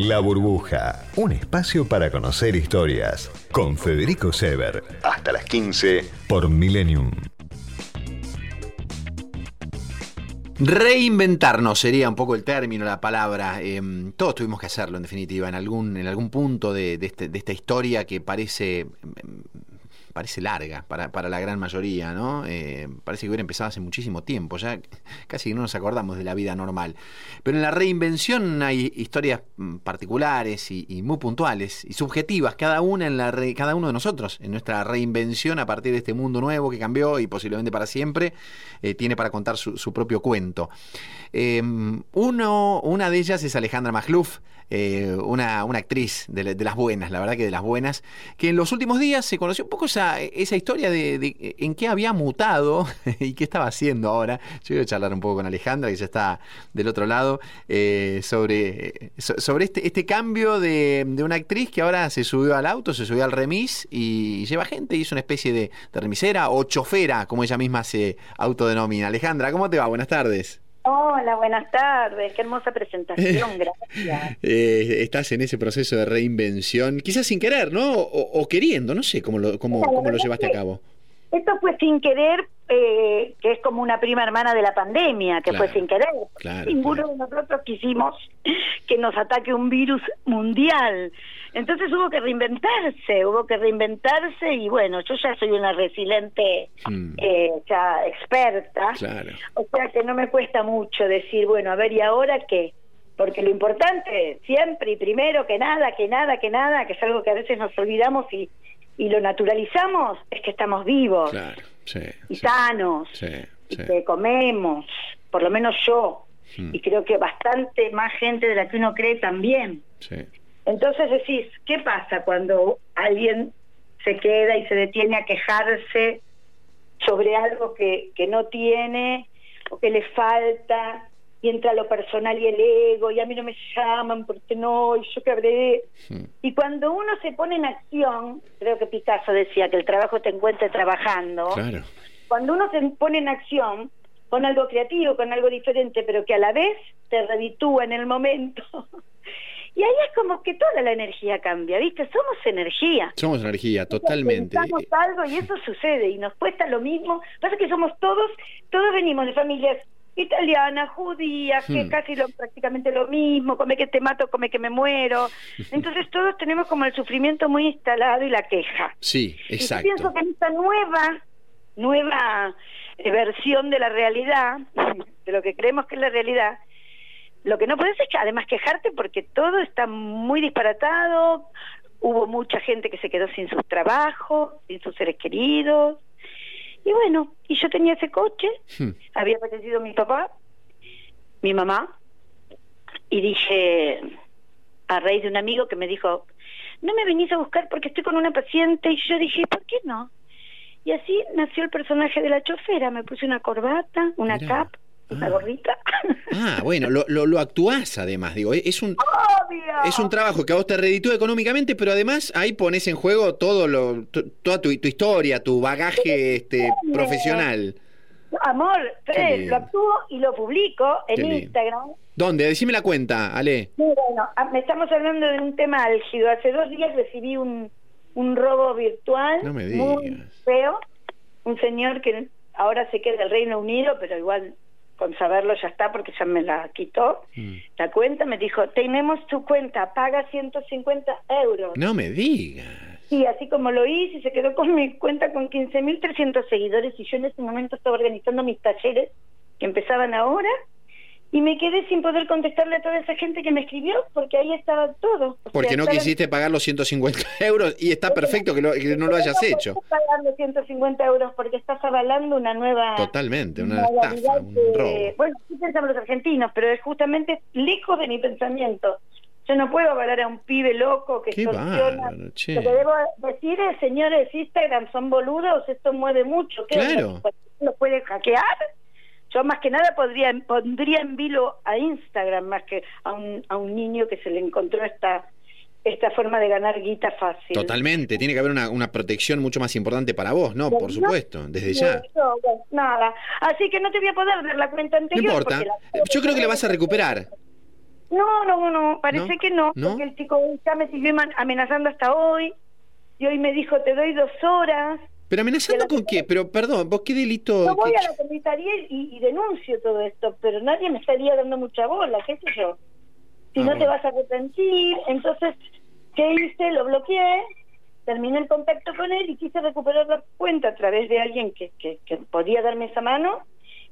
La Burbuja, un espacio para conocer historias. Con Federico Sever. Hasta las 15 por Millennium. Reinventarnos sería un poco el término, la palabra. Em, todos tuvimos que hacerlo, en definitiva, en algún, en algún punto de, de este- de esta historia que parece em, parece larga para, para la gran mayoría, ¿no? Eh, parece que hubiera empezado hace muchísimo tiempo, ya casi no nos acordamos de la vida normal. Pero en la reinvención hay historias mm, particulares y, muy puntuales y subjetivas, cada una en la cada uno de nosotros, en nuestra reinvención a partir de este mundo nuevo que cambió y posiblemente para siempre, eh, tiene para contar su, propio cuento. Eh, uno, una de ellas es Alejandra Magluf, eh, una, una actriz de, la- de las buenas, la verdad que de las buenas, que en los últimos días se conoció un poco esa, esa historia de, de en qué había mutado y qué estaba haciendo ahora. Yo voy a charlar un poco con Alejandra, que ya está del otro lado, eh, sobre, so- sobre este, este cambio de, de una actriz que ahora se subió al auto, se subió al remis y lleva gente y es una especie de, de remisera o chofera, como ella misma se autodenomina. Alejandra, ¿cómo te va? Buenas tardes. Hola, buenas tardes. Qué hermosa presentación, gracias. Eh, estás en ese proceso de reinvención, quizás sin querer, ¿no? O, o queriendo, no sé cómo lo, cómo, Claro, cómo lo llevaste a cabo. Esto fue sin querer, eh, que es como una prima hermana de la pandemia, que Claro, fue sin querer. claro, Ninguno de nosotros quisimos que nos ataque un virus mundial. Entonces hubo que reinventarse, hubo que reinventarse y bueno, yo ya soy una resiliente, Mm. eh, ya experta. Claro. O sea que no me cuesta mucho decir, bueno, a ver, ¿y ahora qué? Porque lo importante siempre y primero que nada, que nada, que nada, que es algo que a veces nos olvidamos y, y lo naturalizamos, es que estamos vivos Claro, sí. y sí, sanos sí, y que comemos, por lo menos yo, Mm. y creo que bastante más gente de la que uno cree también. sí. Entonces decís, ¿qué pasa cuando alguien se queda y se detiene a quejarse sobre algo que, que no tiene o que le falta y entra lo personal y el ego y a mí no me llaman porque no y yo qué habré y cuando uno se pone en acción creo que Picasso decía que el trabajo te encuentre trabajando Claro. cuando uno se pone en acción con algo creativo, con algo diferente, pero que a la vez te reditúa en el momento. Y ahí es como que toda la energía cambia, ¿viste? Somos energía. Somos energía, totalmente. Pensamos algo y eso sucede y nos cuesta lo mismo. Pasa que somos todos, todos venimos de familias italianas, judías, que Hmm. casi lo, prácticamente lo mismo, come que te mato, come que me muero. Entonces todos tenemos como el sufrimiento muy instalado y la queja. Sí, Y yo exacto. pienso que en esta nueva, nueva eh, versión de la realidad, de lo que creemos que es la realidad, lo que no puedes es que además quejarte porque todo está muy disparatado, hubo mucha gente que se quedó sin sus trabajos, sin sus seres queridos, y bueno, y yo tenía ese coche, Hmm. había fallecido mi papá, mi mamá, y dije, a raíz de un amigo que me dijo, no me venís a buscar porque estoy con una paciente, y yo dije, ¿por qué no? Y así nació el personaje de la chofera, me puse una corbata, una Mirá. cap, una Ah. gorrita. Ah, bueno, lo, lo, lo actuás además, digo, eh, es un, ¡Obvio! es un trabajo que a vos te reditúa económicamente, pero además ahí pones en juego todo lo, to- toda tu, tu historia, tu bagaje este, profesional. Amor, Fred, lindo. lo actúo y lo publico en. Instagram. ¿Dónde? Decime la cuenta, Ale. Muy bueno, ah, me estamos hablando de un tema álgido. Hace dos días recibí un, un robo virtual No me muy digas. feo. Un señor que ahora se queda del Reino Unido, pero igual con saberlo ya está porque ya me la quitó. Mm. La cuenta me dijo, tenemos tu cuenta, paga 150 euros. No me digas. Y así como lo hice, se quedó con mi cuenta con 15.300 seguidores y yo en ese momento estaba organizando mis talleres que empezaban ahora y me quedé sin poder contestarle a toda esa gente que me escribió porque ahí estaba todo. O Porque sea, no quisiste pagar los 150 euros y está perfecto que, lo- que no lo hayas hecho. No puedes pagar los 150 euros porque estás avalando una nueva Totalmente, una estafa, un robo. Bueno, sí pensamos los argentinos, pero es justamente lejos de mi pensamiento. Yo no puedo avalar a un pibe loco que Qué extorsiona. bárbaro, che. Lo que debo decir es, señores, Instagram son boludos, esto mueve mucho. ¿Qué? Claro. ¿Lo puede hackear? Yo más que nada podría, pondría en vilo a Instagram más que a un, a un niño que se le encontró esta esta forma de ganar guita fácil. Totalmente, tiene que haber una, una protección mucho más importante para vos, ¿no? Por supuesto, desde ya. Bueno, nada. Así que no te voy a poder dar la cuenta No anterior. importa. porque la- Yo creo que la vas a recuperar. No, no, no, parece ¿No? que no, ¿No? porque el chico ya me siguió amenazando hasta hoy y hoy me dijo, te doy dos horas. ¿Pero amenazando con qué? Pero, perdón, ¿vos qué delito...? Yo voy a la comisaría y, y denuncio todo esto, pero nadie me estaría dando mucha bola, qué sé yo. Si Ah, no te vas a arrepentir, entonces, ¿qué hice? Lo bloqueé, terminé el contacto con él y quise recuperar la cuenta a través de alguien que, que, que podía darme esa mano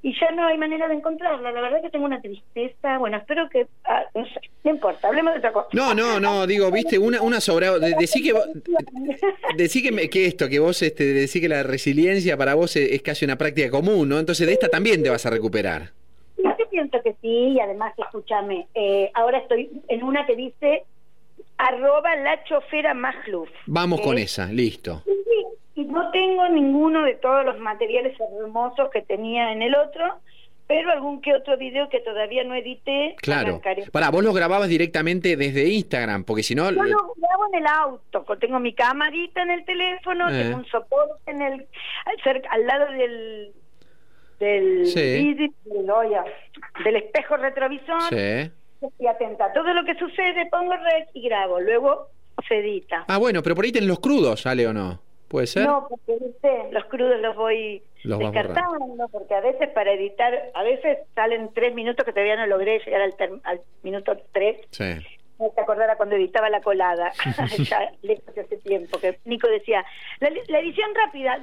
y ya no hay manera de encontrarla. La verdad que tengo una tristeza. Bueno, espero que... ah, no sé, no importa, hablemos de otra cosa. No, no, no, digo, viste, una, una sobrado. de- Decí que, vos- decí que, me- que esto, que vos, este, decí que la resiliencia para vos es, es casi una práctica común, ¿no? Entonces de esta también te vas a recuperar. Yo pienso que sí, y además, escúchame, eh, ahora estoy en una que dice arroba la chofera Magluf. Vamos con esa, listo. Sí, sí, y no tengo ninguno de todos los materiales hermosos que tenía en el otro, pero algún que otro video que todavía no edité. Claro. Pará, vos lo grababas directamente desde Instagram, porque si no... Yo lo grabo en el auto, tengo mi camarita en el teléfono, Eh. tengo un soporte en el al, cerca- al lado del del Sí. del, del espejo retrovisor. Sí. Estoy atenta a todo lo que sucede, pongo rec y grabo, luego se edita. Ah, bueno, pero por ahí tenés los crudos, ¿sale o no? ¿Puede ser? No, porque ¿viste? los crudos los voy Los descartando, porque a veces para editar, a veces salen tres minutos que todavía no logré llegar al, al minuto tres. Sí. Te acordara cuando editaba la colada, ya lejos de hace tiempo, que Nico decía, la, la edición rápida,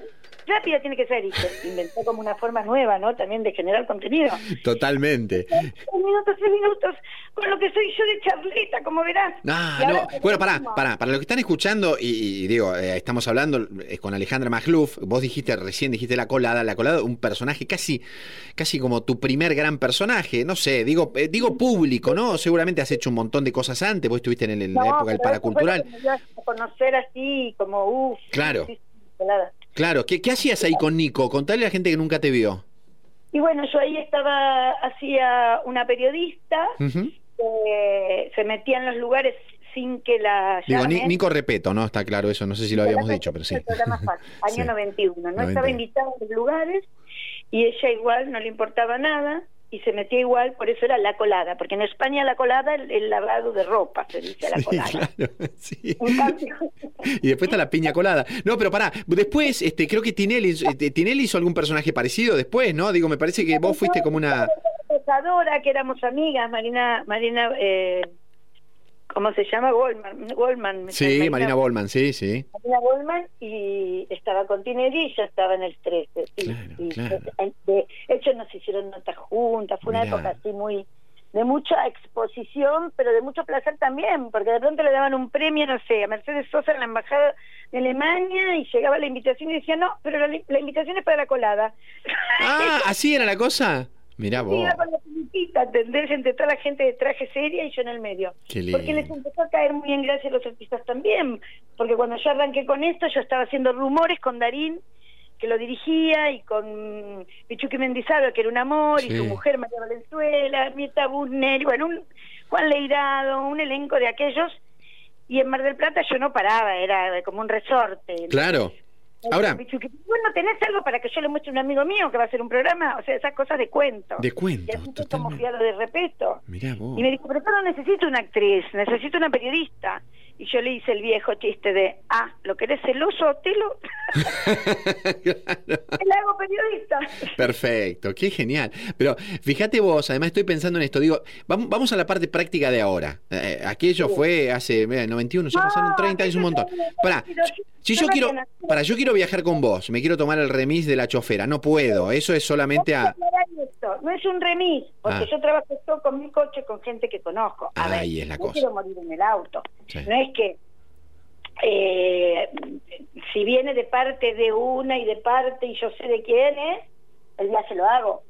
rápida tiene que ser, y se inventó como una forma nueva, ¿no? También de generar contenido. Totalmente. Tres minutos, tres minutos, con lo que soy yo de charleta, como verás. Ah, no. Bueno, pará, pará. Para los que están escuchando, y, y digo, eh, estamos hablando eh, con Alejandra Magluf, vos dijiste recién, dijiste la colada, la colada, un personaje casi, casi como tu primer gran personaje, no sé, digo, eh, digo público, ¿no? Seguramente has hecho un montón de cosas antes, vos estuviste en, el- en la época del paracultural. a conocer así, como, uff. Claro. Claro, ¿qué, qué hacías ahí con Nico? Contale a la gente que nunca te vio. Y bueno, yo ahí estaba, hacía una periodista, eh, se metía en los lugares sin que la Digo, llamen. Nico Repeto, ¿no? Está claro, eso no sé si lo habíamos dicho, pero sí. Programa Fácil, año Sí. 91. No 91. estaba invitada a los lugares y ella igual no le importaba nada y se metía igual, por eso era la colada, porque en España la colada el, el lavado de ropa, se dice la Sí, colada. claro, sí. Cambio, Y después está la piña colada. No, pero pará, después, este, creo que Tinelli, eh, Tinelli hizo algún personaje parecido después, ¿no? Digo, me parece que vos fuiste como una... Pesadora, que éramos amigas, Marina, Marina, eh, ¿cómo se llama? Goldman, Goldman. me Sí, sale, Marina Bollman, sí, sí. Marina Goldman y estaba con Tinelli y yo estaba en el 13. y- Claro, y, claro. De hecho nos hicieron notas juntas, fue una época así muy de mucha exposición, pero de mucho placer también, porque de pronto le daban un premio, no sé, a Mercedes Sosa en la embajada de Alemania y llegaba la invitación y decía, no, pero la, la invitación es para la colada. Ah, ¿así era la cosa? Mirá Sí, vos. iba con la filipita, ¿entendés? Entre toda la gente de traje seria y yo en el medio. Qué lindo. Porque les empezó a caer muy en gracia a los artistas también. Porque cuando yo arranqué con esto, yo estaba haciendo rumores con Darín, que lo dirigía, y con Pichuque Mendizábal, que era un amor, Sí. y su mujer María Valenzuela, Mirta Busner, y bueno, un Juan Leirado, un elenco de aquellos. Y en Mar del Plata yo no paraba, era como un resorte. Claro. Ahora, bueno, ¿tenés algo para que yo le muestre a un amigo mío que va a hacer un programa? O sea, esas cosas de cuento. de Y cuento, así fue como lo de respeto. Mirá vos. Y me dijo, pero yo no necesito una actriz, necesito una periodista. Y yo le hice el viejo chiste de, ah, ¿lo querés celoso, Telo? Claro. Le hago periodista. Perfecto, qué genial. Pero fíjate vos, además estoy pensando en esto, digo, vamos, vamos a la parte práctica de ahora. Eh, aquello fue hace mira, 91, ya pasaron No, 30 años un montón. Pará, si yo quiero, para, yo quiero viajar con vos, me quiero tomar el remis de la chofera, no puedo, eso es solamente a No es un remis, porque Ah. yo trabajo todo con mi coche, con gente que conozco. A ver, Ahí es la no cosa. quiero morir en el auto. Sí. No es que eh, si viene de parte de una y de parte y yo sé de quién es, el viaje lo hago.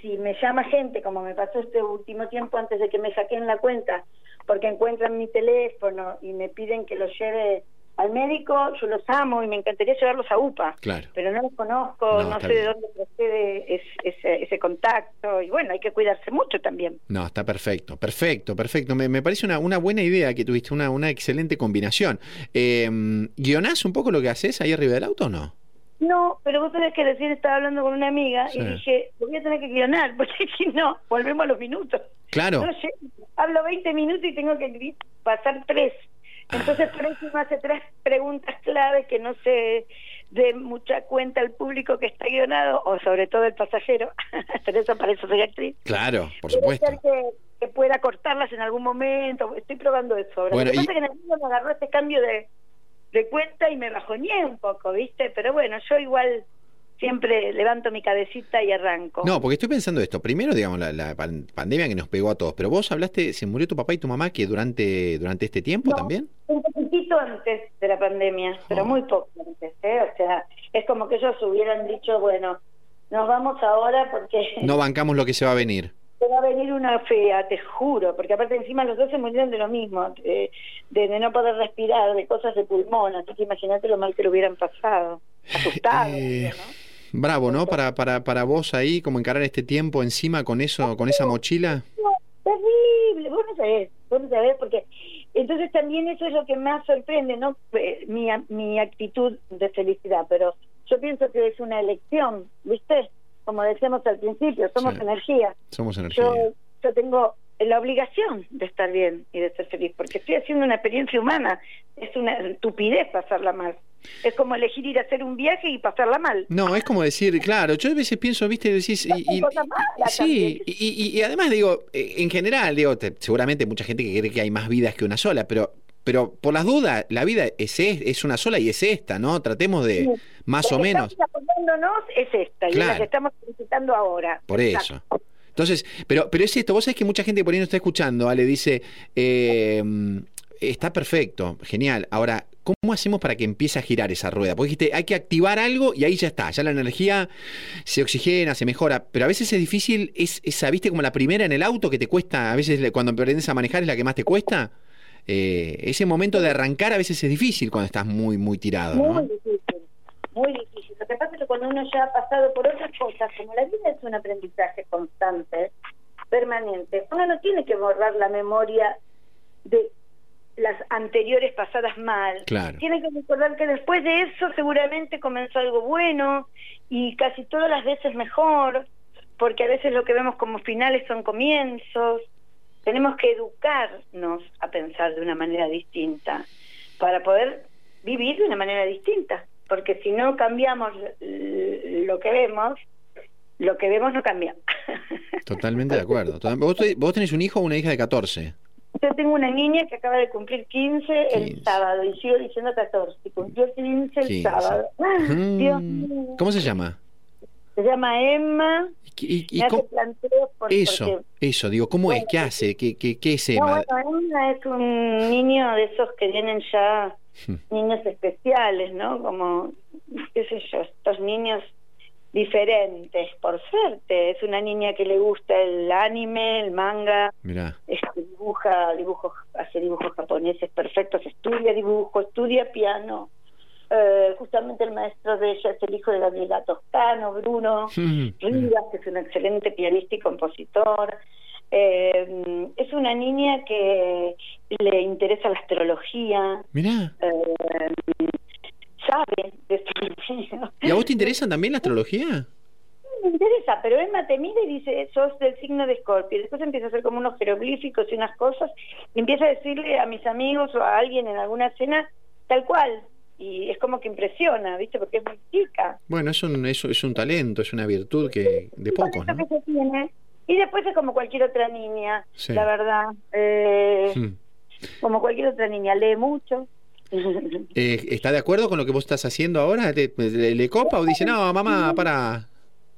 Si me llama gente, como me pasó este último tiempo antes de que me saquen la cuenta, porque encuentran mi teléfono y me piden que los lleve al médico, yo los amo y me encantaría llevarlos a UPA, Claro. pero no los conozco, No, sé de dónde procede es- ese, ese contacto y bueno, hay que cuidarse mucho también. No, está perfecto, perfecto, perfecto. Me, me parece una, una buena idea que tuviste, una, una excelente combinación. Eh, ¿Guionás un poco lo que haces ahí arriba del auto o no? No, pero vos sabés que recién estaba hablando con una amiga Sí. y dije, lo voy a tener que guionar, porque si no, volvemos a los minutos. Claro. No hablo 20 minutos y tengo que pasar tres. Entonces, por eso me hace tres preguntas claves que no se dé mucha cuenta al público que está guionado, o sobre todo el pasajero. Pero eso para eso soy actriz. Claro, por supuesto. ser que, que pueda cortarlas en algún momento. Estoy probando eso ahora. Bueno, Lo que y- pasa es que en el mundo me agarró este cambio de, de cuenta y me bajoñé un poco, ¿viste? Pero bueno, yo igual siempre levanto mi cabecita y arranco. No, porque estoy pensando esto. Primero, digamos, la, la pan- pandemia que nos pegó a todos. Pero vos hablaste, se murió tu papá y tu mamá que durante, durante este tiempo No. también. Un poquitito antes de la pandemia, pero Oh. muy poco antes, ¿eh? O sea, es como que ellos hubieran dicho, bueno, nos vamos ahora porque No bancamos lo que se va a venir. te va a venir una fea, te juro, porque aparte encima los dos se murieron de lo mismo, de no poder respirar, de cosas de pulmón, así que imagínate lo mal que lo hubieran pasado. Asustado, Eh, ¿no? Bravo, ¿no? Para, para, para vos ahí, como encarar este tiempo encima con eso, con esa mochila. terrible, vos no sabés, vos no sabés, porque entonces también eso es lo que más sorprende, ¿no? Eh, Mi, mi actitud de felicidad, pero yo pienso que es una elección, ¿viste? Como decíamos al principio, somos Sí. energía. Somos energía. Yo, yo tengo la obligación de estar bien y de ser feliz, porque estoy haciendo una experiencia humana, es una estupidez pasarla mal. Es como elegir ir a hacer un viaje y pasarla mal. No, es como decir, claro, yo a veces pienso, viste, decís, y, y- sí, y, y- y además digo, eh, en general, digo, te- seguramente mucha gente que cree que hay más vidas que una sola, pero, pero por las dudas, la vida es, es, una sola y es esta, ¿no? Tratemos de, Sí. más La o que menos, Estamos acordándonos es esta, y es Claro. la que estamos visitando ahora. por Exacto. eso. Entonces, pero, pero es esto, vos sabés que mucha gente por ahí no está escuchando, Ale, dice, eh, está perfecto, genial, ahora, ¿cómo hacemos para que empiece a girar esa rueda? Porque dijiste, hay que activar algo y ahí ya está, ya la energía se oxigena, se mejora, pero a veces es difícil, es esa, viste, como la primera en el auto que te cuesta, a veces cuando aprendes a manejar es la que más te cuesta. Eh, ese momento de arrancar a veces es difícil cuando estás muy, muy tirado, Muy difícil, muy difícil. Lo que pasa es que cuando uno ya ha pasado por otras cosas, como la vida es un aprendizaje constante, permanente, uno no tiene que borrar la memoria de las anteriores pasadas mal. Claro. Tiene que recordar que después de eso seguramente comenzó algo bueno y casi todas las veces mejor, porque a veces lo que vemos como finales son comienzos. Tenemos que educarnos a pensar de una manera distinta para poder vivir de una manera distinta, porque si no cambiamos lo que vemos, lo que vemos no cambia. Totalmente de acuerdo. Total- ¿Vos, te- vos tenés un hijo o una hija de 14? Yo tengo una niña que acaba de cumplir 15, el 15. sábado y sigo diciendo 14, y cumplió 15 el 15. sábado. ¡Ah, Dios Mm. mío. ¿Cómo se llama? Se llama Emma, ¿Y, y- cómo- por, Eso, porque... eso, digo, ¿cómo es? ¿Qué hace? ¿Qué, qué, qué es No, Emma? bueno, Emma es un niño de esos que vienen ya Hmm. niños especiales, ¿no? Como, qué sé yo, estos niños diferentes, por suerte. Es una niña que le gusta el anime, el manga, Mirá, es dibuja, dibujos, hace dibujos japoneses perfectos, estudia dibujo, estudia piano. Eh, justamente el maestro de ella es el hijo de Gabriela Toscano, Bruno Rivas, que es un excelente pianista y compositor. Eh, es una niña que le interesa la astrología, mirá. eh, sabe de astrología. ¿Y a vos te interesa también la astrología? me interesa, pero Emma te mira y dice, sos del signo de Escorpio. Después empieza a hacer como unos jeroglíficos y unas cosas, y empieza a decirle a mis amigos o a alguien en alguna cena, tal cual. Y es como que impresiona, ¿viste? Porque es muy chica. Bueno, es un, es, es un talento, es una virtud que de pocos, ¿no? que se tiene. Y después es como cualquier otra niña, Sí. la verdad. Eh, Mm. Como cualquier otra niña, lee mucho. Eh, ¿Está de acuerdo con lo que vos estás haciendo ahora? ¿Te- le, le copa o dice, no, mamá, para...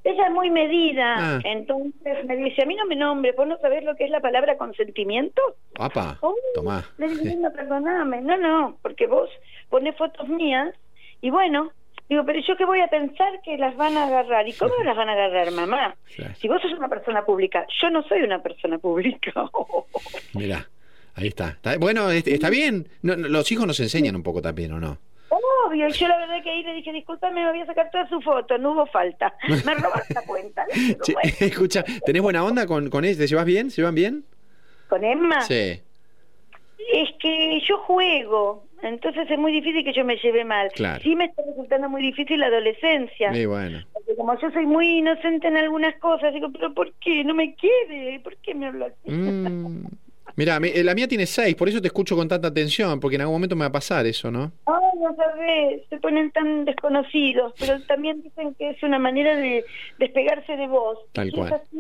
Ella es muy medida, Ah. entonces me dice, a mí no me nombres, ¿vos no sabés lo que es la palabra consentimiento? Oh, tomá. Le digo, no, perdoname. No, no, porque vos ponés fotos mías y bueno, digo, pero yo qué voy a pensar que las van a agarrar. ¿Y cómo las van a agarrar, mamá? Claro. Si vos sos una persona pública, yo no soy una persona pública. Mirá, ahí está. Está- Bueno, est- está bien. No, no, los hijos nos enseñan un poco también, ¿o no? Obvio, y yo la verdad que ahí le dije, discúlpame, me voy a sacar toda su foto, no hubo falta. Me robaron la cuenta. Che, bueno, escucha, ¿tenés buena onda con, con él? ¿Te llevas bien? ¿Se llevan bien? Con Emma, Sí. es que yo juego. Entonces es muy difícil que yo me lleve mal. Claro. Sí me está resultando muy difícil la adolescencia. Y bueno. Porque como yo soy muy inocente en algunas cosas, digo, pero ¿por qué? No me quiere. ¿Por qué me habla así? Mm. Mira, la mía tiene seis, por eso te escucho con tanta atención, porque en algún momento me va a pasar eso, ¿no? Ay, no sabes, se ponen tan desconocidos, pero también dicen que es una manera de despegarse de vos. Tal Si cual. Es así,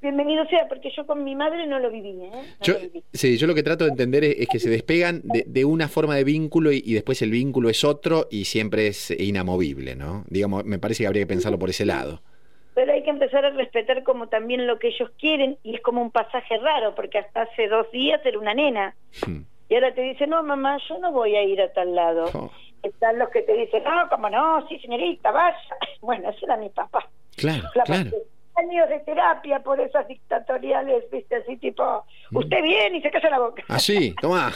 bienvenido sea, porque yo con mi madre no lo viví, ¿eh? No Yo, lo viví. sí, yo lo que trato de entender es, es que se despegan de, de una forma de vínculo y, y después el vínculo es otro y siempre es inamovible, ¿no? Digamos, me parece que habría que pensarlo por ese lado. Pero hay que empezar a respetar como también lo que ellos quieren y es como un pasaje raro, porque hasta hace dos días era una nena. Hmm. Y ahora te dice, no, mamá, yo no voy a ir a tal lado. Oh, Están los que te dicen, no, como no, sí, señorita, vaya. Bueno, ese era mi papá. claro, La claro. parte- años de terapia por esas dictatoriales, viste, así tipo, usted viene y se calla la boca. Así, toma.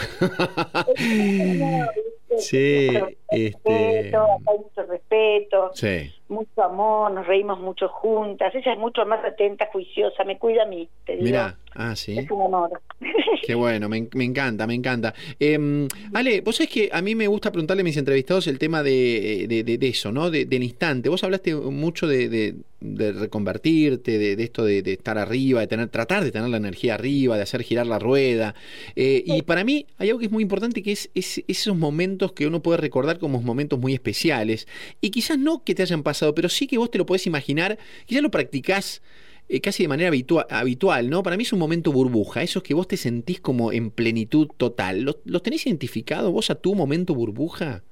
No, ¿viste? Sí, este- respeto, hay mucho respeto, Sí. Mucho amor, nos reímos mucho juntas. Ella es mucho más atenta, juiciosa, me cuida a mí, te digo. Mira, ah, sí. Es un amor. Qué bueno, me, me encanta, me encanta. Eh, Ale, vos sabés que a mí me gusta preguntarle a mis entrevistados el tema de, de- de- de eso, ¿no? De- del instante. Vos hablaste mucho de, reconvertirte, de, de esto de, de estar arriba, de tener, tratar de tener la energía arriba, de hacer girar la rueda. Eh, y para mí hay algo que es muy importante, que es, es esos momentos que uno puede recordar como momentos muy especiales. Y quizás no que te hayan pasado, pero sí que vos te lo podés imaginar, quizás lo practicás eh, casi de manera habitua- habitual, ¿no? Para mí es un momento burbuja, esos que vos te sentís como en plenitud total. ¿Los, los tenés identificado vos a tu momento burbuja?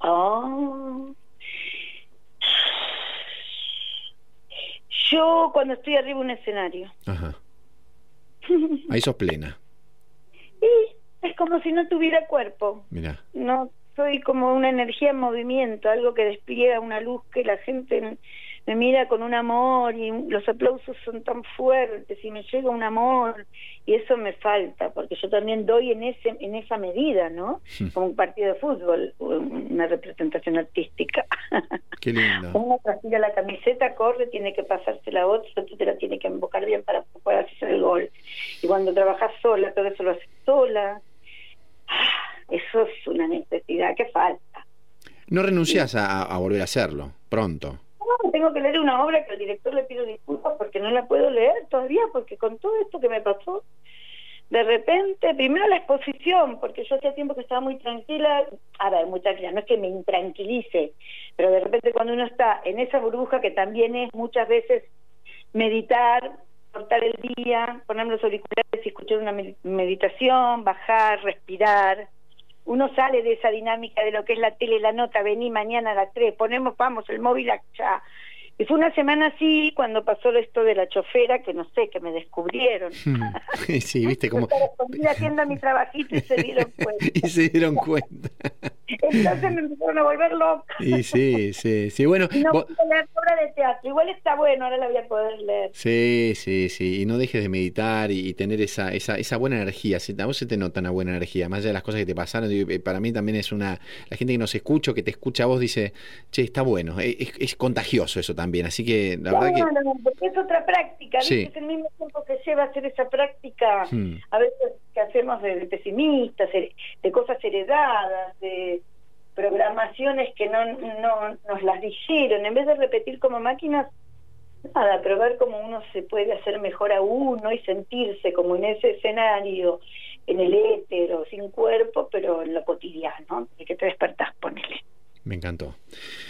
Oh. Yo cuando estoy arriba de un escenario, Ajá. Ahí sos plena, y es como si no tuviera cuerpo. mirá. No soy como una energía en movimiento, algo que despliega una luz que la gente me mira con un amor y los aplausos son tan fuertes y me llega un amor y eso me falta porque yo también doy en ese en esa medida, ¿no? Como un partido de fútbol, una representación artística. Qué lindo. Uno transpira la camiseta, corre, tiene que pasarse la otra, otro te la tiene que embocar bien para poder hacer el gol. Y cuando trabajas sola, todo eso lo haces sola. Eso es una necesidad que falta. No renunciás a, a volver a hacerlo, pronto. No, tengo que leer una obra que al director le pido disculpas porque no la puedo leer todavía, porque con todo esto que me pasó, de repente, primero la exposición, porque yo hacía tiempo que estaba muy tranquila, a ver, muy tranquila, no es que me intranquilice, pero de repente cuando uno está en esa burbuja que también es muchas veces meditar, cortar el día, ponerme los auriculares y escuchar una med- meditación, bajar, respirar, uno sale de esa dinámica de lo que es la tele, la nota, vení mañana a las 3, ponemos, vamos, el móvil allá. Y fue una semana así cuando pasó esto de la chofera, que no sé, que me descubrieron. sí, viste cómo... Yo estaba escondida haciendo mi trabajito y se dieron cuenta. y se dieron cuenta. Entonces me empezaron a volver loca. y sí, sí, sí. Bueno, Y no vos- pude leer obra de teatro. Igual está bueno, ahora la voy a poder leer. Sí, sí, sí. Y no dejes de meditar y, y tener esa, esa, esa buena energía. Si- A vos se te nota una buena energía, más allá de las cosas que te pasaron. eh, Para mí también es una. La gente que nos escucha, que te escucha a vos, dice, che, está bueno. Eh, Es, es contagioso eso también. Así que la verdad que. Claro, porque es otra práctica. Sí. es el mismo tiempo que lleva hacer esa práctica, Hmm. a veces que hacemos de, de pesimistas, de cosas heredadas, de programaciones que no, no nos las dijeron, en vez de repetir como máquinas, nada, pero ver cómo uno se puede hacer mejor a uno y sentirse como en ese escenario, en el éter sin cuerpo, pero en lo cotidiano, de que te despertás, ponele. Me encantó.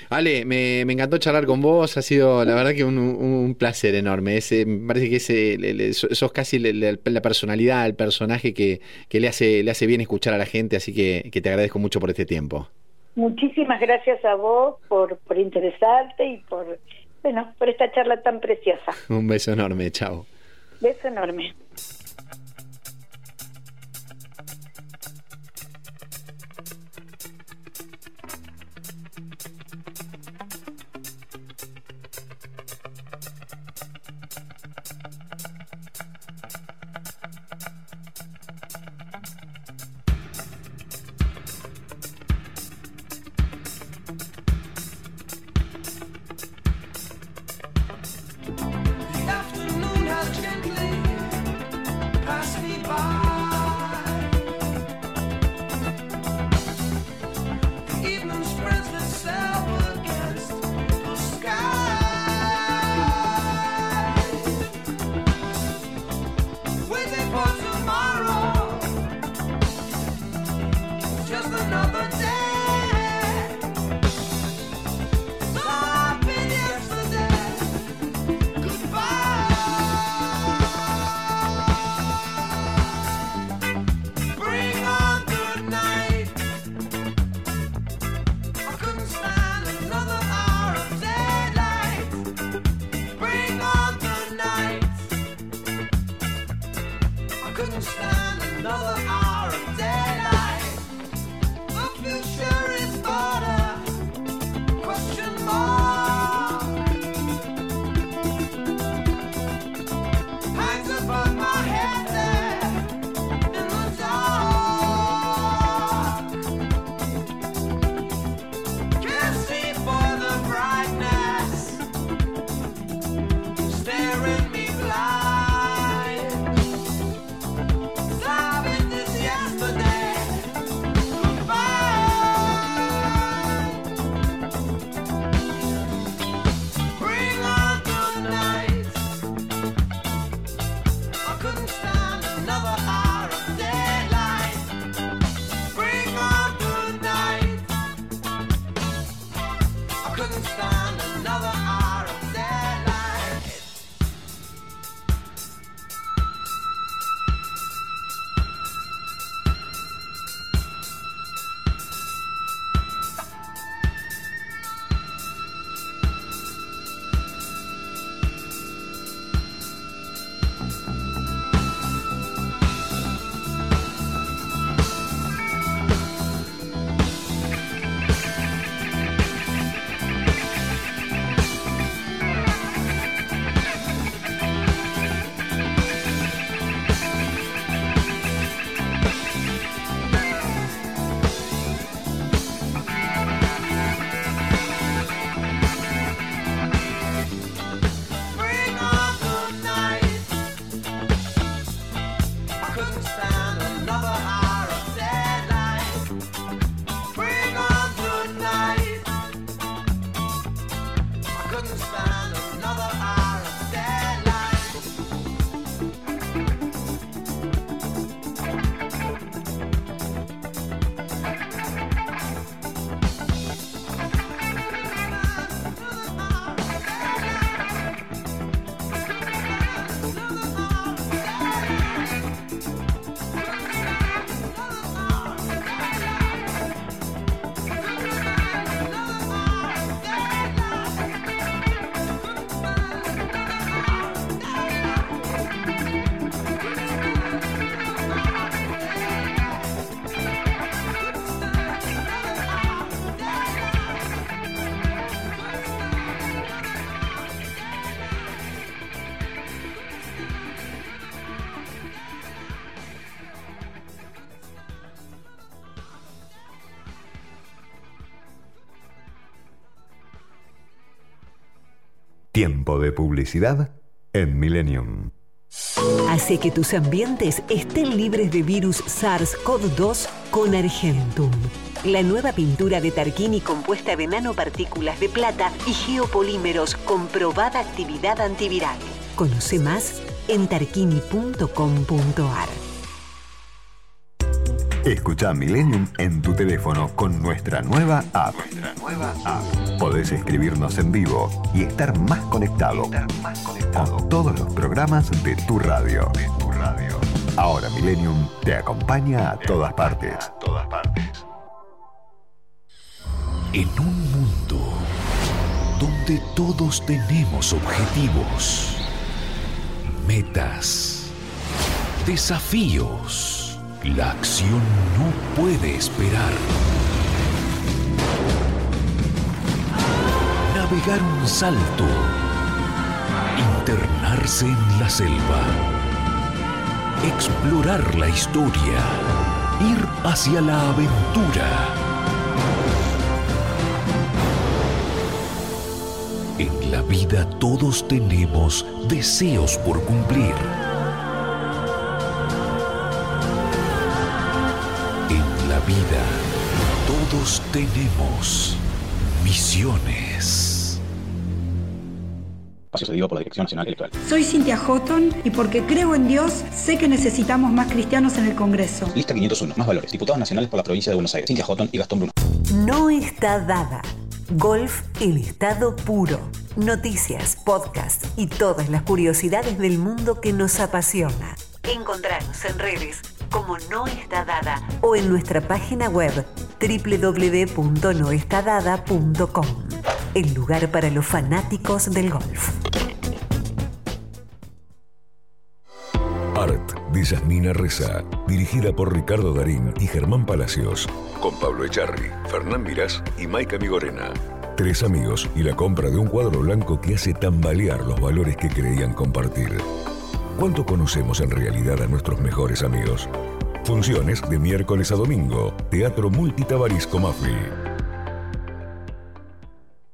Ale, me, me encantó charlar con vos. Ha sido, la verdad, que un, un- placer enorme. Ese, me parece que ese, le- le- sos casi le- la personalidad, el personaje que, que le, hace, le hace bien escuchar a la gente. Así que, que te agradezco mucho por este tiempo. Muchísimas gracias a vos por, por interesarte y por, bueno, por esta charla tan preciosa. Un beso enorme. Chao. Beso enorme. Tiempo de publicidad en Millennium. Hace que tus ambientes estén libres de virus SARS-CoV-2 con Argentum. La nueva pintura de Tarquini compuesta de nanopartículas de plata y geopolímeros con probada actividad antiviral. Conoce más en tarquini.com.ar. Escucha Millennium en tu teléfono con nuestra nueva app. Nuestra nueva app. Podés escribirnos en vivo y estar más conectado, con todos los programas de tu radio. De tu radio. Ahora Millennium te acompaña a todas partes. A todas partes. En un mundo donde todos tenemos objetivos, metas, desafíos la acción no puede esperar. Navegar un salto. Internarse en la selva. Explorar la historia. Ir hacia la aventura. En la vida todos tenemos deseos por cumplir vida, todos tenemos misiones. Cedido por la Dirección Nacional Electoral. Soy Cintia Houghton y porque creo en Dios, sé que necesitamos más cristianos en el Congreso. Lista 501, más valores. Diputados nacionales por la provincia de Buenos Aires. Cintia Houghton y Gastón Bruno. No está dada. Golf en estado puro. Noticias, podcast y todas las curiosidades del mundo que nos apasiona. Encontrarnos en redes como No Está Dada o en nuestra página web www.noestadada.com, el lugar para los fanáticos del golf. de Yasmina Reza, dirigida por Ricardo Darín y Germán Palacios, con Pablo Echarri, Fernán Mirás y Maika Migorena. Tres amigos y la compra de un cuadro blanco que hace tambalear los valores que creían compartir. ¿Cuánto conocemos en realidad a nuestros mejores amigos? Funciones de miércoles a domingo. Teatro Multitabarisco Mafli.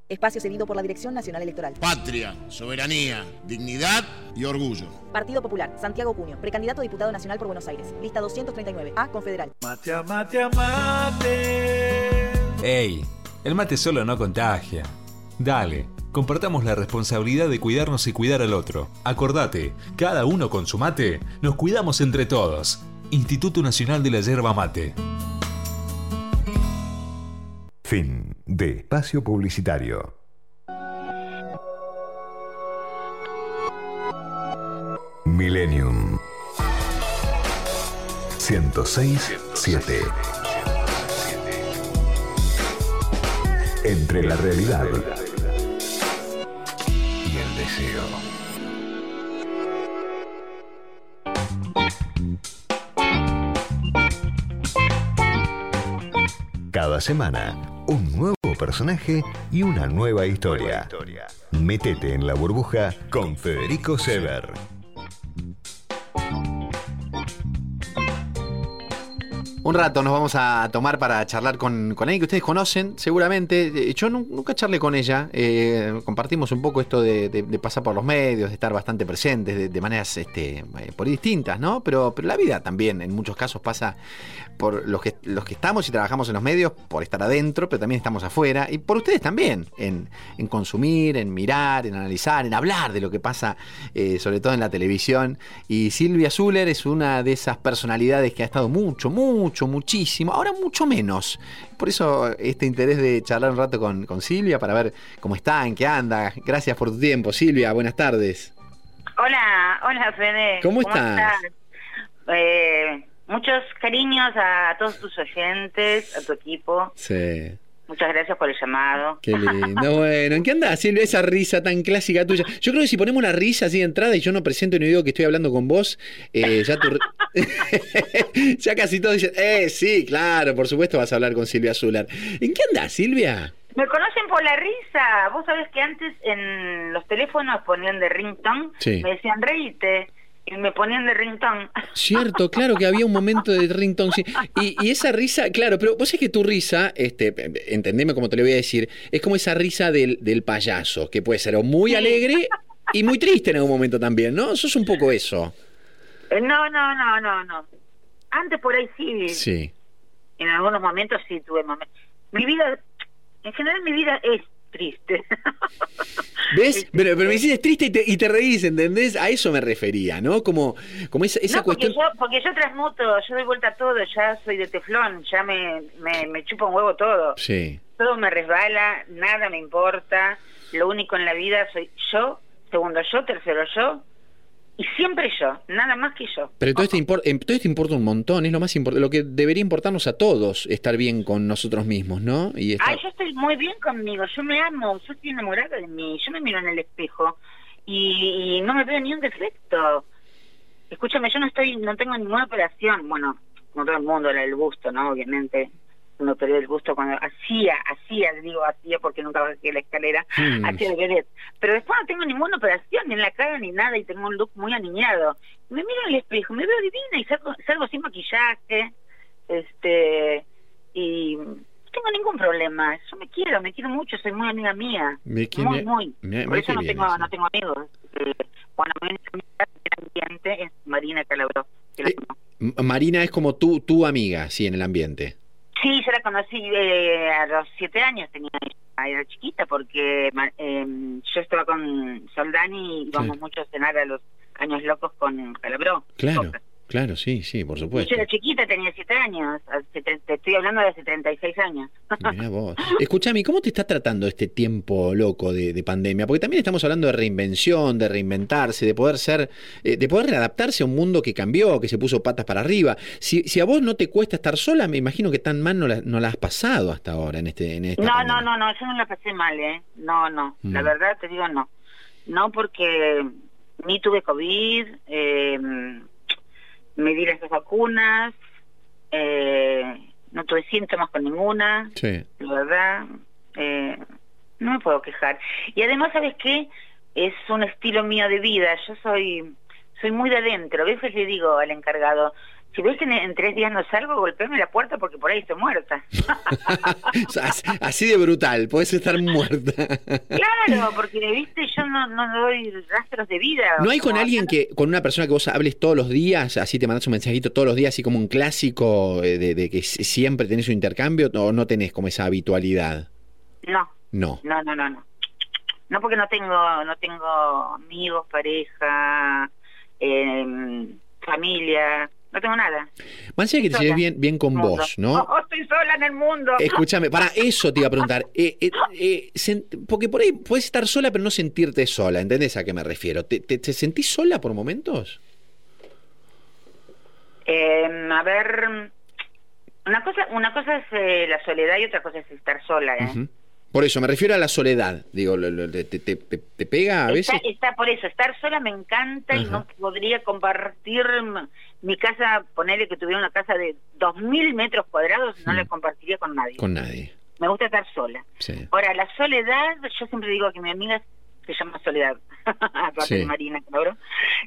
Espacio cedido por la Dirección Nacional Electoral. Patria, soberanía, dignidad y orgullo. Partido Popular, Santiago Cunio, precandidato a diputado nacional por Buenos Aires. Lista 239, A, Confederal. Mate, mate, mate. ¡Ey! El mate solo no contagia. Dale, compartamos la responsabilidad de cuidarnos y cuidar al otro. Acordate, cada uno con su mate, nos cuidamos entre todos. Instituto Nacional de la Yerba Mate. Fin de espacio publicitario. Millennium 106.7 Entre la realidad Cada semana, un nuevo personaje y una nueva historia. Métete en la burbuja con Federico Sever. Un rato nos vamos a tomar para charlar con, con alguien que ustedes conocen, seguramente. Eh, Yo nu- nunca charlé con ella. eh, compartimos un poco esto de, pasar por los medios, de estar bastante presentes, de, maneras este, eh, por distintas, ¿no? Pero, pero la vida también, en muchos casos, pasa por los que, los que estamos y trabajamos en los medios, por estar adentro, pero también estamos afuera. Y por ustedes también, en, en consumir, en mirar, en analizar, en hablar de lo que pasa, eh, sobre todo en la televisión. Y Silvia Zuller es una de esas personalidades que ha estado mucho, mucho, muchísimo, ahora mucho menos. Por eso este interés de charlar un rato con, con Silvia para ver cómo está, en qué anda. Gracias por tu tiempo, Silvia. Buenas tardes. Hola, hola Fede. ¿Cómo estás? Eh, muchos cariños a todos tus oyentes, a tu equipo. Sí. Muchas gracias por el llamado. Qué lindo. Bueno, ¿en qué andas Silvia? Esa risa tan clásica tuya. Yo creo que si ponemos una risa así de entrada y yo no presento ni digo que estoy hablando con vos, eh, ya tu... ya casi todos dicen, eh, sí, claro, por supuesto vas a hablar con Silvia Zular. ¿En qué andás, Silvia? Me conocen por la risa. Vos sabés que antes en los teléfonos ponían de ringtone, Sí. me decían reíte y me ponían de ringtone. Cierto, claro que había un momento de ringtone. sí. Y, y esa risa, claro, pero vos es que tu risa, este, entendeme como te lo voy a decir, es como esa risa del, del payaso, que puede ser o muy alegre y muy triste en algún momento también, ¿no? Sos un poco eso. Eh, No, no, no, no, no. Antes por ahí sí. Sí. En algunos momentos sí tuve momentos. Mi vida, en general mi vida es triste. ¿Ves? Pero, pero me dices triste y te, y te reís, ¿entendés? A eso me refería, ¿no? Como, como esa, esa no, porque cuestión. yo, porque yo transmuto, yo doy vuelta a todo, ya soy de teflón, ya me, me, me chupa un huevo todo. Sí. Todo me resbala, nada me importa, lo único en la vida soy yo, segundo yo, tercero yo, y siempre yo, nada más que yo. Pero todo, te importa, todo te importa un montón, es lo más importante, lo que debería importarnos a todos, estar bien con nosotros mismos, ¿no? Y estar... Ay, yo estoy muy bien conmigo, yo me amo, yo estoy enamorada de mí, yo me miro en el espejo y, y no me veo ni un defecto. Escúchame, yo no estoy, no tengo ninguna operación, bueno, como todo el mundo, era el busto, ¿no? Obviamente, me operé el busto cuando hacía, hacía, digo hacía porque nunca bajé la escalera, Mm. hacía de vedette. Pero después no tengo ninguna operación, ni en la cara ni nada, y tengo un look muy aniñado. Me miro en el espejo, me veo divina y salgo, salgo sin maquillaje, este, y no tengo ningún problema. Yo me quiero, me quiero mucho, soy muy amiga mía. Me- muy, me- muy. me- Por me eso no tengo, eso. no tengo amigos. Eh, mi única amiga del ambiente es Marina Calabró. que la amo. M- Marina es como tú, tu amiga, sí, en el ambiente. Sí, yo la conocí eh, a los siete años, tenía era chiquita, porque eh, yo estaba con Soldani y íbamos mucho a cenar a los años locos con Calabró. Claro, claro, sí, sí, por Y supuesto. yo era chiquita, tenía siete años, hace tre- te estoy hablando de hace 36 años. Mirá vos. Escuchame, ¿cómo te está tratando este tiempo loco de, de pandemia? Porque también estamos hablando de reinvención, de reinventarse, de poder ser, eh, de poder readaptarse a un mundo que cambió, que se puso patas para arriba. Si, si a vos no te cuesta estar sola, me imagino que tan mal no la, no la has pasado hasta ahora en este, en esta No, pandemia. no, no, no, yo no la pasé mal, ¿eh? No, no, la Mm. verdad te digo no. No porque ni tuve COVID, eh, me di las dos vacunas, eh, no tuve síntomas con ninguna, Sí. la verdad, eh, no me puedo quejar. Y además, ¿sabes qué? Es un estilo mío de vida, yo soy soy muy de adentro, a veces le digo al encargado, si que en, tres días no salgo, golpeame la puerta porque por ahí estoy muerta. Así- de brutal, podés estar muerta. claro, porque, viste, yo no, no doy rastros de vida. ¿No hay con alguien que, con una persona que vos hables todos los días, así te mandas un mensajito todos los días, así como un clásico eh, de, de que siempre tenés un intercambio o no tenés como esa habitualidad? No, No. no, no, no, no. No porque no tengo, no tengo amigos, pareja, eh, familia, no tengo nada. Más allá que te lleves bien, bien con vos, ¿no? Oh, estoy sola en el mundo. Escúchame, para eso te iba a preguntar. Eh, eh, eh, porque por ahí puedes estar sola, pero no sentirte sola. ¿Entendés a qué me refiero? ¿Te, te, te sentís sola por momentos? Eh, a ver, una cosa, una cosa es eh, la soledad y otra cosa es estar sola. ¿eh? Ujú. Por eso, me refiero a la soledad. Digo, lo- lo- te, te- te- pega a veces? está por eso, estar sola me encanta y no podría compartir mi casa, ponerle que tuviera una casa de 2.000 metros cuadrados, no Mm. la compartiría con nadie. Con nadie. Me gusta estar sola. Sí. Ahora, la soledad, yo siempre digo que mi amiga se llama Soledad, aparte Sí. de Marina, claro,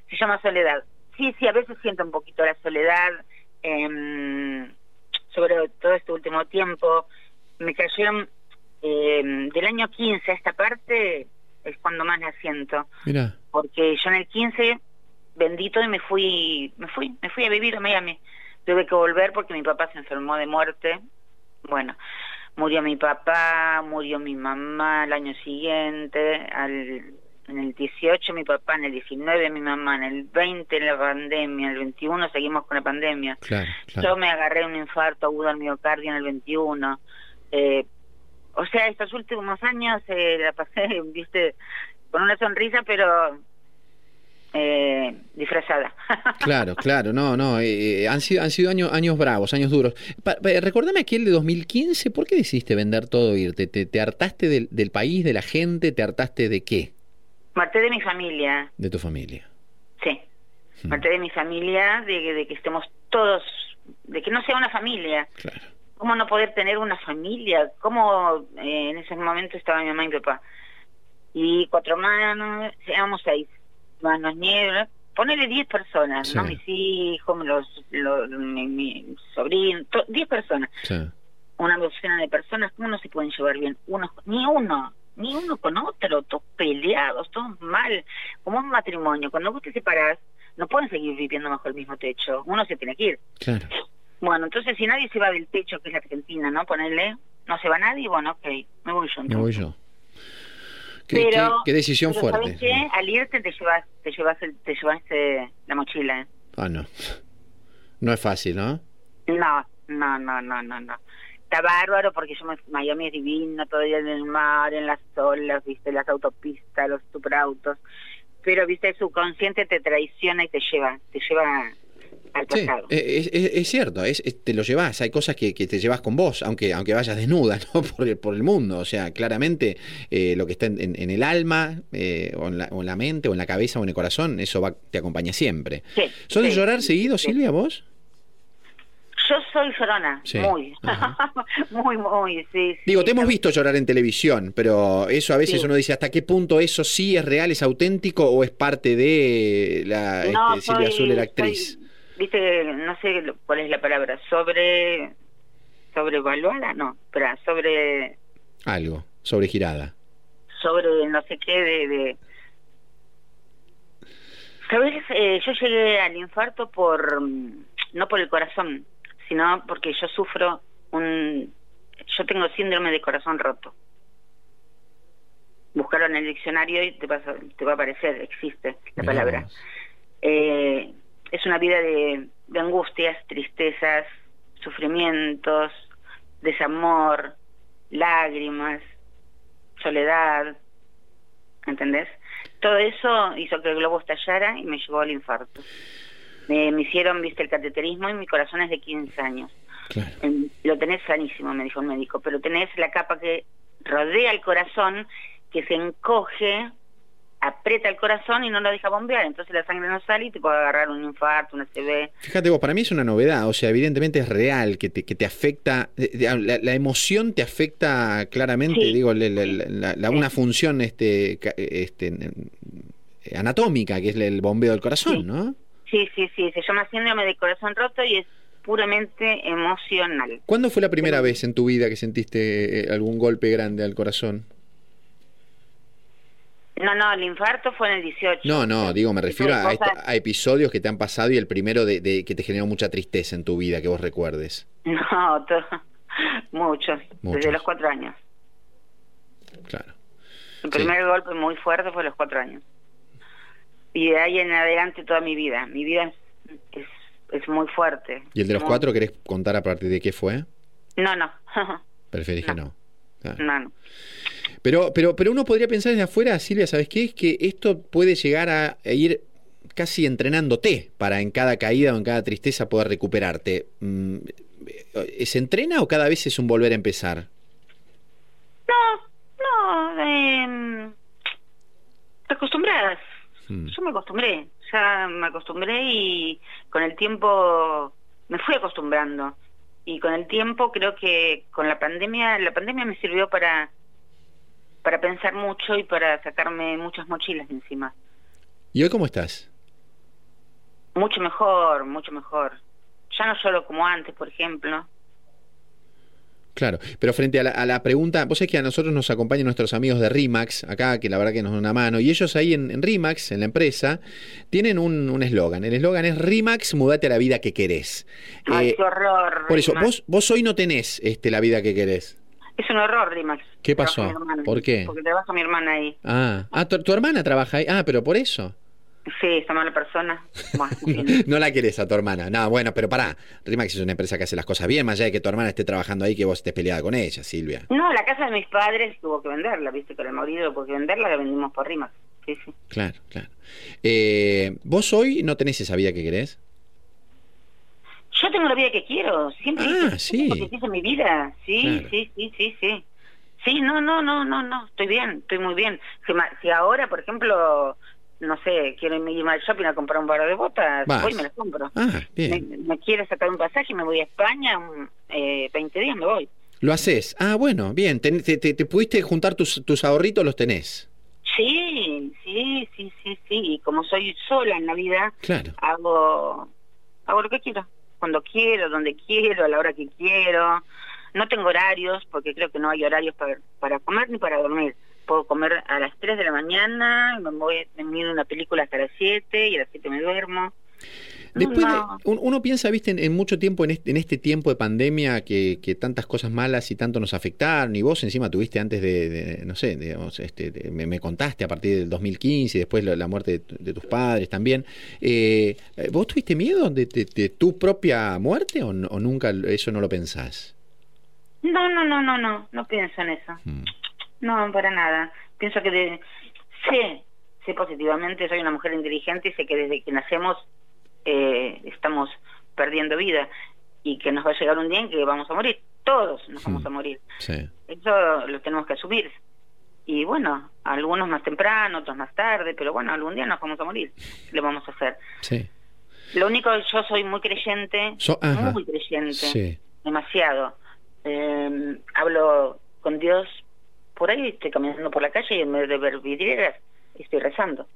se llama Soledad. Sí, sí, a veces siento un poquito la soledad, em, sobre todo este último tiempo, me cayeron em, del año 15 a esta parte, es cuando más la siento, Mira. porque yo en el 15 vendí todo y me fui, me fui, me fui a vivir a Miami. Tuve que volver porque mi papá se enfermó de muerte. Bueno, murió mi papá, murió mi mamá el año siguiente, al, en el 18 mi papá, en el 19 mi mamá, en el 20 la pandemia, en el 21 seguimos con la pandemia. Claro, Yo me agarré un infarto agudo al miocardio en el 21. Eh, o sea, estos últimos años eh, la pasé, viste, con una sonrisa, pero eh, disfrazada. Claro, claro, no, no, eh, eh, han sido, han sido años, años bravos, años duros. Pa- pa- recordame aquel de 2015, ¿por qué decidiste vender todo e irte? ¿Te, te hartaste del, del país, de la gente? ¿Te hartaste de qué? Marté de mi familia, De tu familia. sí. Mm. Marté de mi familia, de, de que estemos todos, de que no sea una familia. Claro. ¿Cómo no poder tener una familia? ¿Cómo eh, en ese momento estaba mi mamá y mi papá? Y cuatro manos, éramos seis, más los nietos, ponele diez personas, Sí. ¿no? Mis hijos, los, los, mi, mi sobrino, to- diez personas. Sí. Una docena de personas, ¿cómo no se pueden llevar bien? Uno, ni uno, ni uno con otro, todos peleados, todos mal, como un matrimonio. Cuando vos te separás, no pueden seguir viviendo bajo el mismo techo, uno se tiene que ir. Claro. Bueno, entonces si nadie se va del techo, que es la Argentina, ¿no? Ponerle, no se va nadie, bueno, ok, me voy yo. Me voy entonces. yo. ¿Qué, Pero, qué- qué decisión pero fuerte? ¿sabes qué? Al irte te llevas, te llevas, el- te llevas eh, la mochila, ¿eh? Ah, no. No es fácil, ¿no? No, no, no, no, no, no. Está bárbaro porque yo me, Miami es divino, día en el mar, en las olas, viste, las autopistas, los superautos. Pero, viste, el subconsciente te traiciona y te lleva, te lleva al Sí, pasado. eh, es, es- es cierto, es, te lo llevas, hay cosas que, que te llevas con vos, aunque, aunque vayas desnuda ¿no? por, el, por el mundo, o sea, claramente eh, lo que está en, en- en el alma, eh, o, en la, o en la mente, o en la cabeza, o en el corazón, eso va, te acompaña siempre. Sí, ¿Sos de sí, llorar seguido. Silvia, vos? Yo soy llorona, Sí, muy, muy, muy, sí. sí. Digo, te hemos visto llorar en televisión, pero eso a veces Sí. uno dice, ¿hasta qué punto eso sí es real, es auténtico, o es parte de la No, este, Silvia soy- Azul, la actriz? soy, viste, no sé cuál es la palabra, sobre, sobrevaluada, no, espera, sobre, Algo, sobregirada. sobre no sé qué de, de... ¿Sabes? Eh, yo llegué al infarto por, mm, no por el corazón, sino porque yo sufro un, yo tengo síndrome de corazón roto. Buscarlo en el diccionario y te va, a- te va a aparecer, existe la Mirá palabra. Eh, es una vida de, de angustias, tristezas, sufrimientos, desamor, lágrimas, soledad, ¿entendés? Todo eso hizo que el globo estallara y me llevó al infarto. Me, me hicieron, viste, el cateterismo y mi corazón es de 15 años. Claro. Lo tenés sanísimo, me dijo el médico, pero tenés la capa que rodea el corazón que se encoge aprieta el corazón y no lo deja bombear, entonces la sangre no sale y te puede agarrar un infarto, una CB. Fíjate vos, para mí es una novedad, o sea, evidentemente es real, que te, que te afecta, la, emoción te afecta claramente, digo, la, una función este, este, anatómica, que es el bombeo del corazón, ¿no? Sí, sí, sí, se llama síndrome de corazón roto y es puramente emocional. ¿Cuándo fue la primera vez en tu vida que sentiste eh, algún golpe grande al corazón? No, no, el infarto fue en el 18. No, no, digo, me refiero a, episodios que te han pasado y el primero de, que te generó mucha tristeza en tu vida, que vos recuerdes. No, muchos, desde los cuatro años. Claro. El primer golpe muy fuerte fue a los cuatro años. Y de ahí en adelante toda mi vida. Mi vida es, es, muy fuerte. ¿Y el de los cuatro querés contar a partir de qué fue? No, no. Preferís que no. No, no. Pero, pero, pero uno podría pensar desde afuera, Silvia, ¿sabes qué? Es que esto puede llegar a ir casi entrenándote para en cada caída o en cada tristeza poder recuperarte. Mm, ¿Se entrena o cada vez es un volver a empezar? No, no, eh, te acostumbras. Hmm. Yo me acostumbré, ya me acostumbré y con el tiempo me fui acostumbrando. Y con el tiempo creo que con la pandemia, la pandemia me sirvió para para pensar mucho y para sacarme muchas mochilas encima. ¿Y hoy cómo estás? Mucho mejor, mucho mejor. Ya no solo como antes, por ejemplo. Claro, pero frente a la, pregunta, vos sabés que a nosotros nos acompañan nuestros amigos de RIMAX, acá, que la verdad que nos dan una mano, y ellos ahí en, RIMAX, en la empresa, tienen un eslogan. el eslogan es RIMAX, mudate a la vida que querés. Ay, eh, qué horror. Por eso, vos, vos hoy no tenés este, la vida que querés. Es un horror, Rimax. ¿Qué pasó? ¿Por qué? Porque trabaja mi hermana ahí. Ah, ah tu, hermana trabaja ahí. Ah, pero por eso. Sí, esa mala persona. no, la querés a tu hermana. No, bueno, pero pará. Rimax es una empresa que hace las cosas bien, más allá de que tu hermana esté trabajando ahí, que vos estés peleada con ella, Silvia. No, la casa de mis padres tuvo que venderla, viste, con el marido tuvo que venderla, la vendimos por Rimax. Sí, sí. Claro, claro. Eh, ¿Vos hoy no tenés esa vida que querés? Yo tengo la vida que quiero, siempre ah, sí. que en mi vida, sí, sí, sí, sí, sí. Sí, no, no, no, no, no, estoy bien, estoy muy bien. Si, ahora, por ejemplo, no sé, quiero irme al shopping a comprar un par de botas, voy y me las compro. Ah, bien. Me, quiero sacar un pasaje, me voy a España, eh, 20 días me voy. ¿Lo haces? Ah, bueno, bien. ¿Te, te, pudiste juntar tus, tus ahorritos? ¿Los tenés? Sí, sí, sí, sí, sí. Y como soy sola en la vida, claro. hago, hago lo que quiero cuando quiero, donde quiero, a la hora que quiero. No tengo horarios, porque creo que no hay horarios para, para comer ni para dormir. Puedo comer a las 3 de la mañana, me voy, miro una película hasta las 7 y a las 7 me duermo. Después, uno piensa, viste, en, mucho tiempo, en este, en este, tiempo de pandemia, que, tantas cosas malas y tanto nos afectaron, y vos encima tuviste antes de, no sé, digamos, este, me, contaste a partir del 2015 y después la, muerte de, tus padres también. Eh, ¿Vos tuviste miedo de, tu propia muerte o, nunca eso no lo pensás? No, no, no, no, no, no pienso en eso. Mm. No, para nada. Pienso que sé, sé positivamente, soy una mujer inteligente y sé que desde que nacemos eh, estamos perdiendo vida y que nos va a llegar un día en que vamos a morir. Todos nos vamos a morir. Eso lo tenemos que asumir. Y bueno, algunos más temprano, otros más tarde, pero bueno, algún día nos vamos a morir. le vamos a hacer? Sí. Lo único yo soy muy creyente, muy creyente, demasiado. Eh, hablo con Dios por ahí, estoy caminando por la calle y en vez de ver vidrieras, estoy rezando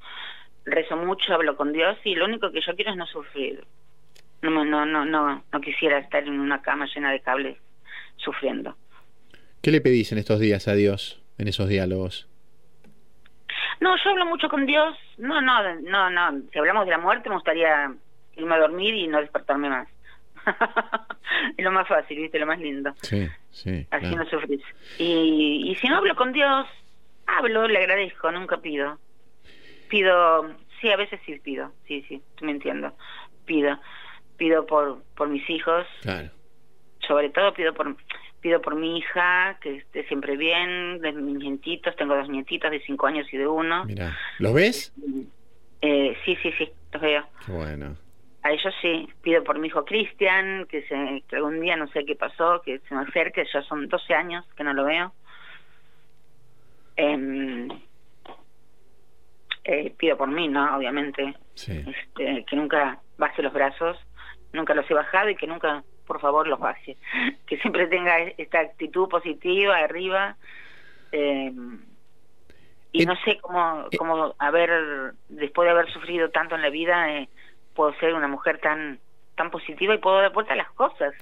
rezo mucho, hablo con Dios y lo único que yo quiero es no sufrir. No, no, no, no, no quisiera estar en una cama llena de cables sufriendo. ¿Qué le pedís en estos días a Dios, en esos diálogos? No, yo hablo mucho con Dios. No, no, no, no. Si hablamos de la muerte, me gustaría irme a dormir y no despertarme más. es lo más fácil, ¿viste? Lo más lindo. Sí, sí. Así no sufrís. Y, y si no hablo con Dios, hablo, le agradezco, nunca pido pido, sí, a veces sí pido, sí, sí, me entiendo, pido, pido por, por mis hijos, claro. sobre todo pido por, pido por mi hija, que esté siempre bien, de mis nietitos, tengo dos nietitos de cinco años y de uno. Mira, ¿los ves? Eh, sí, sí, sí, los veo. Qué bueno. A ellos sí, pido por mi hijo Cristian, que, se, que algún día no sé qué pasó, que se me acerque, ya son 12 años que no lo veo. Eh, eh, pido por mí, ¿no? Obviamente, este, que nunca baje los brazos, nunca los he bajado y que nunca, por favor, los baje. Que siempre tenga esta actitud positiva arriba. Eh, y no sé cómo, cómo haber, después de haber sufrido tanto en la vida, eh, puedo ser una mujer tan tan positiva y puedo dar vuelta a las cosas.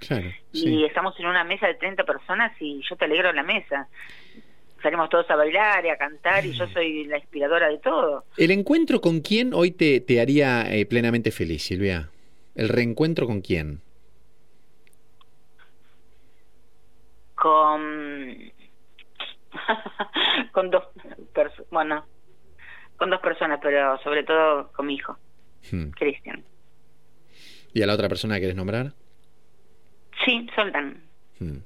y estamos en una mesa de 30 personas y yo te alegro la mesa. Salimos todos a bailar y a cantar y yo mm. soy la inspiradora de todo. ¿El encuentro con quién hoy te, te haría eh, plenamente feliz, Silvia? ¿El reencuentro con quién? Con... con dos personas, bueno, con dos personas, pero sobre todo con mi hijo, hmm. Cristian. ¿Y a la otra persona que querés nombrar? Sí, Soldan. Hmm.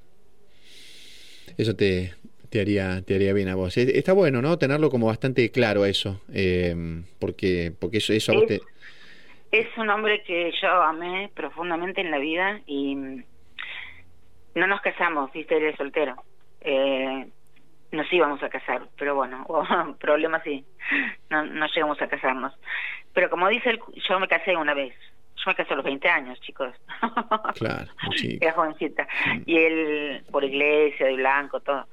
Eso te, te, haría, te haría bien a vos. Está bueno, ¿no? Tenerlo como bastante claro eso, eh, porque, porque eso, eso a vos te... Es un hombre que yo amé profundamente en la vida y no nos casamos, viste, él es soltero. Eh, nos íbamos a casar, pero bueno, problemas sí, no, no llegamos a casarnos. Pero como dice él, yo me casé una vez, yo me casé a los 20 años, chicos. Claro, Era jovencita. Mm. Y él, por iglesia, de blanco, todo.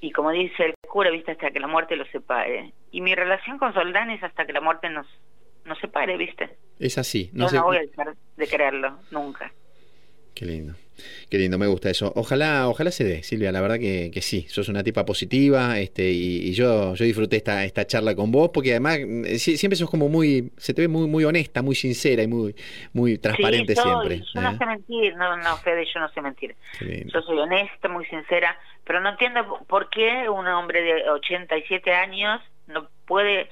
Y como dice el cura, viste, hasta que la muerte los separe. Y mi relación con Soldán es hasta que la muerte nos, nos separe, viste. Es así. No, no voy a dejar de creerlo, nunca. Qué lindo. Qué lindo, me gusta eso. Ojalá, ojalá se dé, Silvia, la verdad que, que sí, sos una tipa positiva, este, y, yo, yo disfruté esta, esta charla con vos, porque además eh, siempre sos como muy, se te ve muy, muy honesta, muy sincera y muy, muy transparente siempre. Yo no ¿eh? sé mentir, no, no, Fede, yo no sé mentir. Yo soy honesta, muy sincera, pero no entiendo por qué un hombre de 87 años no puede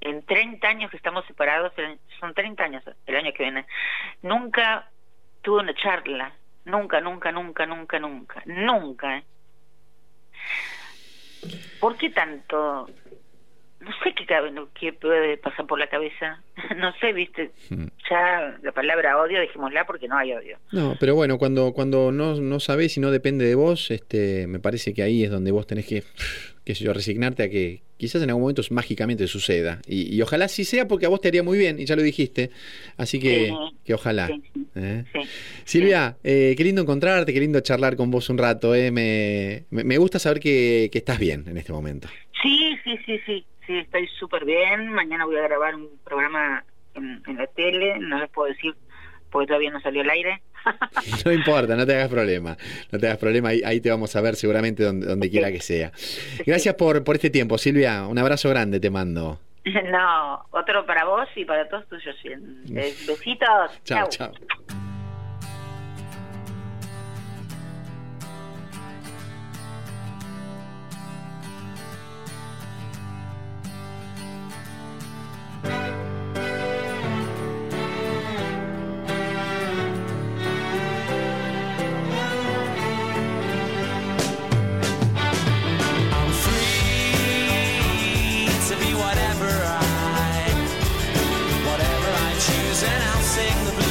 en 30 años que estamos separados, son 30 años el año que viene, nunca tuve una charla Nunca, nunca, nunca, nunca, nunca, nunca. ¿eh? ¿Por qué tanto? No sé qué, qué puede pasar por la cabeza. no sé, viste. Hmm. Ya la palabra odio, dejémosla porque no hay odio. No, pero bueno, cuando, cuando no, no sabés y no depende de vos, este, me parece que ahí es donde vos tenés que, qué sé yo, resignarte a que quizás en algún momento mágicamente suceda. Y, ojalá sí sea porque a vos te haría muy bien, y ya lo dijiste. Así que, que ojalá. ¿eh? Silvia, eh, qué lindo encontrarte, qué lindo charlar con vos un rato. Eh. Me, me, gusta saber que, que, estás bien en este momento. Sí, sí, sí, sí. Sí, estoy súper bien. Mañana voy a grabar un programa en, en la tele. No les puedo decir porque todavía no salió al aire. no importa, no te hagas problema. No te hagas problema, ahí, te vamos a ver seguramente donde, donde quiera que sea. Gracias por, por este tiempo, Silvia. Un abrazo grande te mando. No, otro para vos y para todos tuyos. Besitos. chao. chao. And I'll sing the bluesy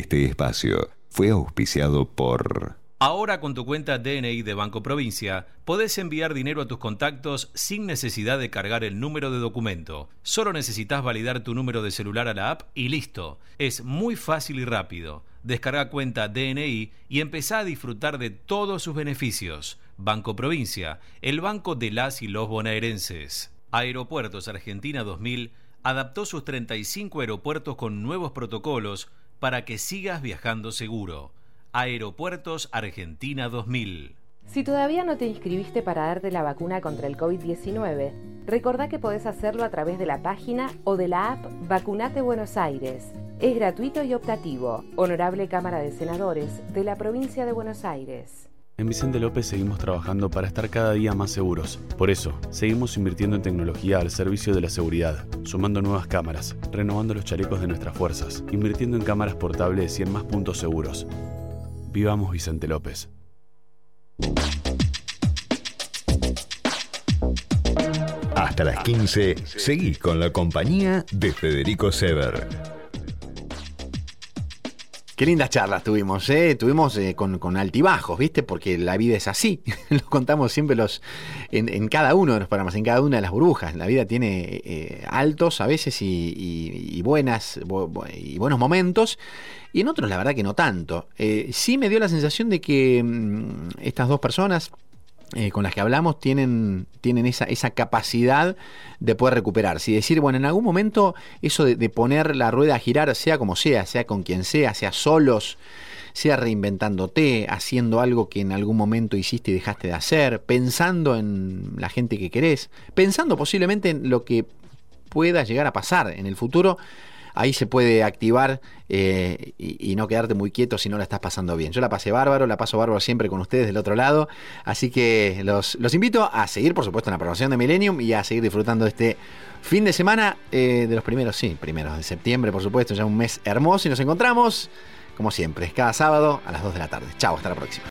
Este espacio fue auspiciado por... Ahora con tu cuenta DNI de Banco Provincia, podés enviar dinero a tus contactos sin necesidad de cargar el número de documento. Solo necesitas validar tu número de celular a la app y listo. Es muy fácil y rápido. Descarga cuenta DNI y empezá a disfrutar de todos sus beneficios. Banco Provincia, el banco de las y los bonaerenses. Aeropuertos Argentina 2000 adaptó sus 35 aeropuertos con nuevos protocolos para que sigas viajando seguro. Aeropuertos Argentina 2000. Si todavía no te inscribiste para darte la vacuna contra el COVID-19, recordá que podés hacerlo a través de la página o de la app Vacunate Buenos Aires. Es gratuito y optativo. Honorable Cámara de Senadores de la Provincia de Buenos Aires. En Vicente López seguimos trabajando para estar cada día más seguros. Por eso, seguimos invirtiendo en tecnología al servicio de la seguridad, sumando nuevas cámaras, renovando los chalecos de nuestras fuerzas, invirtiendo en cámaras portables y en más puntos seguros. Vivamos Vicente López. Hasta las 15, seguí con la compañía de Federico Sever. Qué lindas charlas tuvimos, ¿eh? Tuvimos eh, con, altibajos, ¿viste? Porque la vida es así. Lo contamos siempre los en, cada uno de los programas, en cada una de las burbujas. La vida tiene eh, altos a veces y, buenas y buenos momentos. Y en otros, la verdad que no tanto. Eh, sí me dio la sensación de que mm, estas dos personas eh, con las que hablamos tienen, tienen esa, esa, capacidad de poder recuperarse y decir, bueno, en algún momento eso de, poner la rueda a girar, sea como sea, sea con quien sea, sea solos, sea reinventándote, haciendo algo que en algún momento hiciste y dejaste de hacer, pensando en la gente que querés, pensando posiblemente en lo que pueda llegar a pasar en el futuro ahí se puede activar eh, y, no quedarte muy quieto si no la estás pasando bien. Yo la pasé bárbaro, la paso bárbaro siempre con ustedes del otro lado, así que los, invito a seguir, por supuesto, en la programación de Millennium y a seguir disfrutando este fin de semana eh, de los primeros, sí, primeros de septiembre, por supuesto, ya un mes hermoso y nos encontramos, como siempre, cada sábado a las 2 de la tarde. Chao, hasta la próxima.